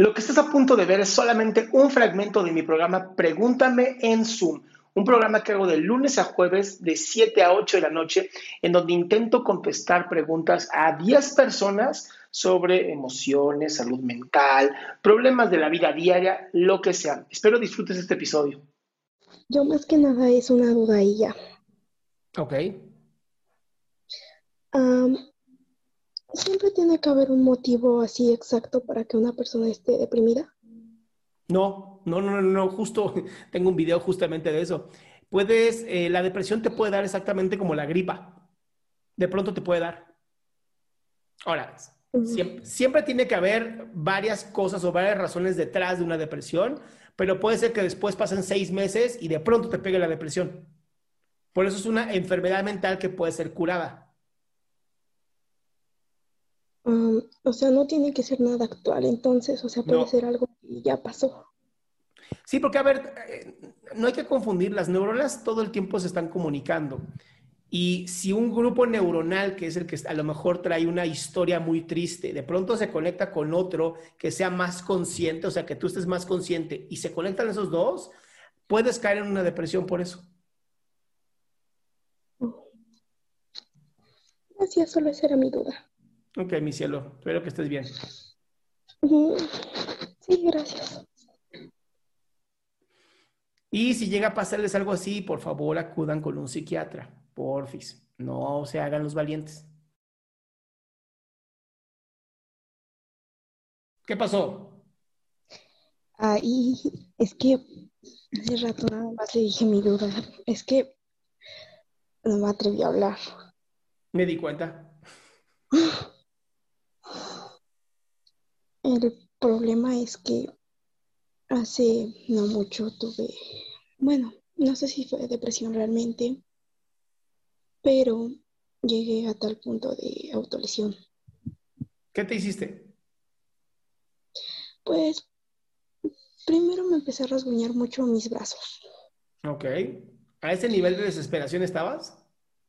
Lo que estás a punto de ver es solamente un fragmento de mi programa Pregúntame en Zoom, un programa que hago de lunes a jueves de 7 a 8 de la noche, en donde intento contestar preguntas a 10 personas sobre emociones, salud mental, problemas de la vida diaria, lo que sea. Espero disfrutes este episodio. Yo más que nada es una duda y ya. Ok. ¿Siempre tiene que haber un motivo así exacto para que una persona esté deprimida? No, no, no, no, no, justo tengo un video justamente de eso. Puedes, eh, la depresión te puede dar exactamente como la gripa. De pronto te puede dar. Ahora, siempre, siempre tiene que haber varias cosas o varias razones detrás de una depresión, pero puede ser que después pasen seis meses y de pronto te pegue la depresión. Por eso es una enfermedad mental que puede ser curada. O sea, no tiene que ser nada actual, entonces, o sea, puede No. ser algo que ya pasó. Sí, porque a ver, eh, no hay que confundir, las neuronas todo el tiempo se están comunicando. Y si un grupo neuronal, que es el que a lo mejor trae una historia muy triste, de pronto se conecta con otro que sea más consciente, o sea, que tú estés más consciente y se conectan esos dos, puedes caer en una depresión por eso. Gracias, solo esa era mi duda. Ok, mi cielo, espero que estés bien. Sí, gracias. Y si llega a pasarles algo así, por favor acudan con un psiquiatra, porfis. No se hagan los valientes. ¿Qué pasó? Ahí, es que hace rato nada más le dije mi duda. Es que no me atreví a hablar. Me di cuenta. El problema es que hace no mucho tuve, bueno, no sé si fue depresión realmente, pero llegué a tal punto de autolesión. ¿Qué te hiciste? Pues primero me empecé a rasguñar mucho mis brazos. Ok. ¿A ese nivel de desesperación estabas?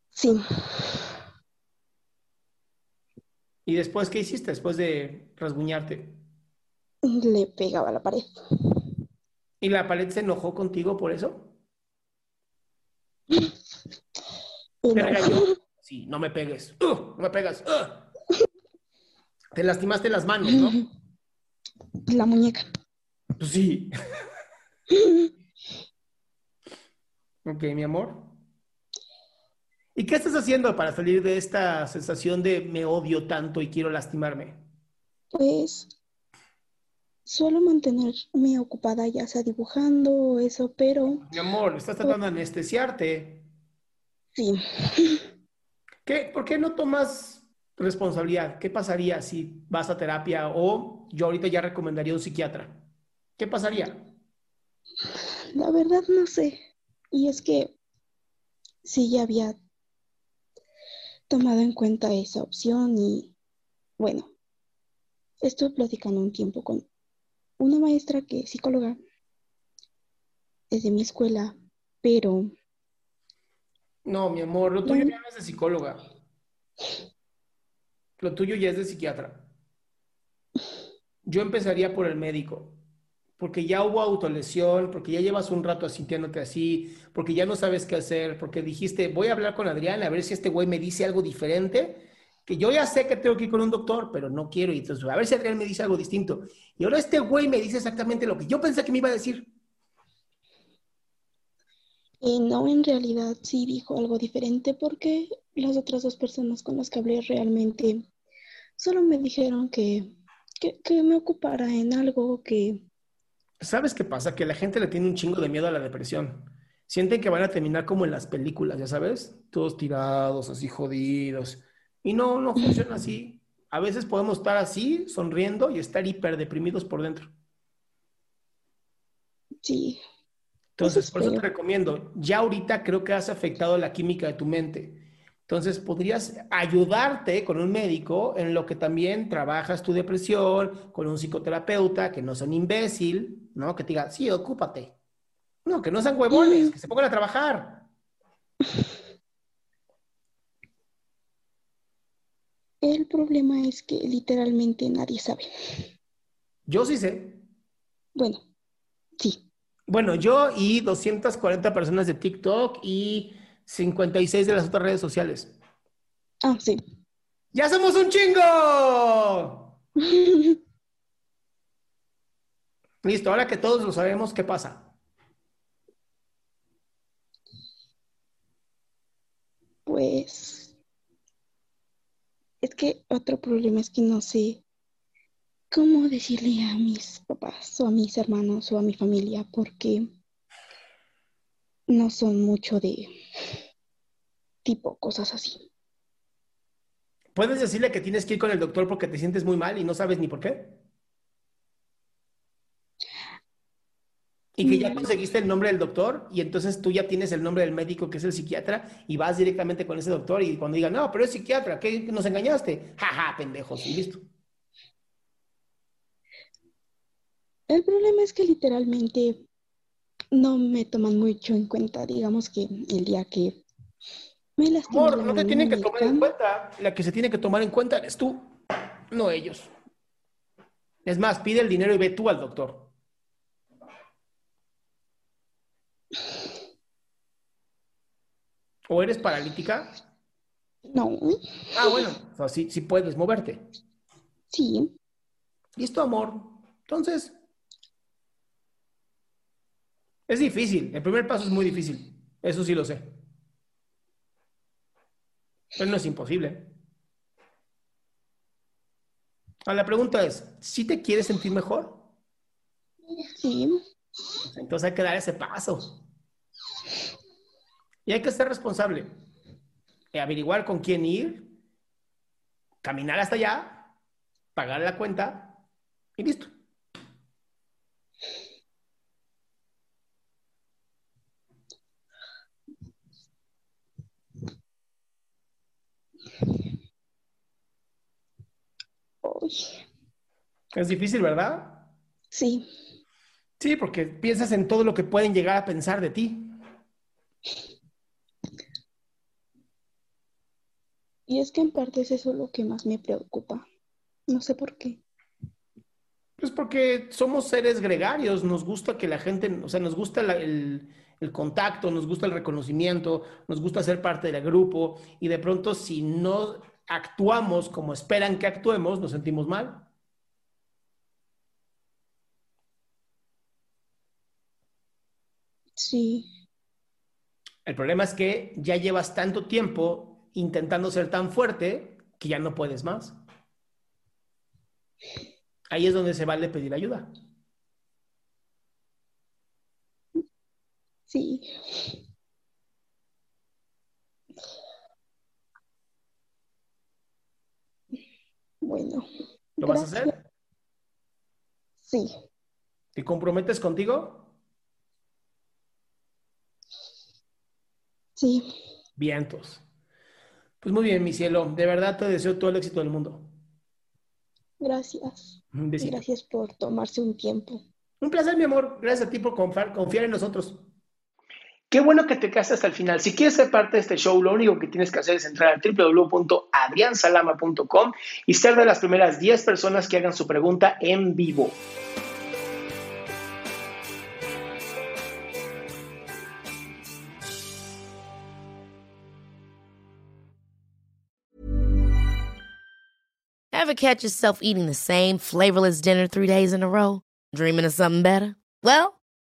Sí, ¿Y después qué hiciste después de rasguñarte? le pegaba a la pared. ¿Y la pared se enojó contigo por eso? ¿Te no, regañó? Sí, no me pegues. ¡Ugh! no me pegas. ¡Ugh! Te lastimaste las manos, ¿no? la muñeca. Pues sí. Ok, mi amor. ¿Y qué estás haciendo para salir de esta sensación de me odio tanto y quiero lastimarme? Pues suelo mantenerme ocupada ya sea dibujando o eso, pero Mi amor, estás tratando de anestesiarte. sí. ¿Qué, ¿Por qué no tomas responsabilidad? ¿Qué pasaría si vas a terapia o yo ahorita ya recomendaría un psiquiatra? ¿Qué pasaría? La verdad no sé. Y es que sí ya había tomado en cuenta esa opción y bueno, estuve platicando un tiempo con una maestra que es psicóloga, es de mi escuela, pero No, mi amor, lo tuyo Bueno. ya no es de psicóloga. Lo tuyo ya es de psiquiatra. yo empezaría por el médico, porque ya hubo autolesión, porque ya llevas un rato sintiéndote así, porque ya no sabes qué hacer, porque dijiste, voy a hablar con Adrián a ver si este güey me dice algo diferente, que yo ya sé que tengo que ir con un doctor, pero no quiero, y entonces a ver si Adrián me dice algo distinto. Y ahora este güey me dice exactamente lo que yo pensé que me iba a decir. Y no, en realidad sí dijo algo diferente porque las otras dos personas con las que hablé realmente solo me dijeron que, que, que me ocupara en algo que... ¿Sabes qué pasa? Que la gente le tiene un chingo de miedo a la depresión. Sienten que van a terminar como en las películas, ya sabes, todos tirados, así jodidos. Y no, no funciona así. A veces podemos estar así, sonriendo y estar hiper deprimidos por dentro. Sí, Entonces, por eso te recomiendo, ya ahorita creo que has afectado la química de tu mente. Entonces, podrías ayudarte con un médico en lo que también trabajas tu depresión, con un psicoterapeuta que no sea un imbécil, ¿no? Que te diga, sí, ocúpate. No, que no sean huevones, que se pongan a trabajar. el problema es que literalmente nadie sabe. Yo sí sé. Bueno, sí. Bueno, yo y 240 personas de TikTok y 56 de las otras redes sociales. Ah, sí. ¡Ya somos un chingo! Listo, ahora que todos lo sabemos, ¿qué pasa? Pues es que otro problema es que no sé cómo decirle a mis papás o a mis hermanos o a mi familia porque no son mucho de tipo cosas así. ¿Puedes decirle que tienes que ir con el doctor porque te sientes muy mal y no sabes ni por qué? Y que ya Mm. conseguiste el nombre del doctor y entonces tú ya tienes el nombre del médico que es el psiquiatra y vas directamente con ese doctor y cuando digan, no, pero es psiquiatra, ¿qué? ¿Nos engañaste? Jaja, pendejos, y listo. El problema es que literalmente no me toman mucho en cuenta, digamos que el día que me lastimé Amor, la no te tienen que tomar en cuenta. La que se tiene que tomar en cuenta eres tú, no ellos. Es más, pide el dinero y ve tú al doctor. ¿O eres paralítica? No, Ah, bueno, o sea, sí, sí puedes moverte. sí, Listo, amor. Entonces, es difícil. El primer paso es muy difícil. Eso sí lo sé. Pero no es imposible. Ah, la pregunta es, ¿si te quieres sentir mejor? sí, Entonces hay que dar ese paso. Y hay que ser responsable. Y averiguar con quién ir, caminar hasta allá, pagar la cuenta y listo. Uy, Es difícil, ¿verdad? sí, Sí, porque piensas en todo lo que pueden llegar a pensar de ti. y es que en parte es eso lo que más me preocupa. No sé por qué. Pues porque somos seres gregarios, nos gusta que la gente, o sea, nos gusta la- el, el contacto, nos gusta el reconocimiento, nos gusta ser parte del grupo y de pronto si no actuamos como esperan que actuemos, nos sentimos mal. Sí, El problema es que ya llevas tanto tiempo intentando ser tan fuerte que ya no puedes más. Ahí es donde se vale pedir ayuda. sí. Bueno, ¿Lo vas a gracias. hacer? Sí, ¿Te comprometes contigo? sí. Vientos. Pues muy bien, mi cielo. De verdad te deseo todo el éxito del mundo. Gracias. Gracias por tomarse un tiempo. Un placer, mi amor. Gracias a ti por confiar en nosotros. Qué bueno que te quedaste hasta el final. Si quieres ser parte de este show, lo único que tienes que hacer es entrar a www.adriansalama.com y ser de las primeras 10 personas que hagan su pregunta en vivo. Ever catch yourself eating the same flavorless dinner three days in a row? Dreaming of something better? Well,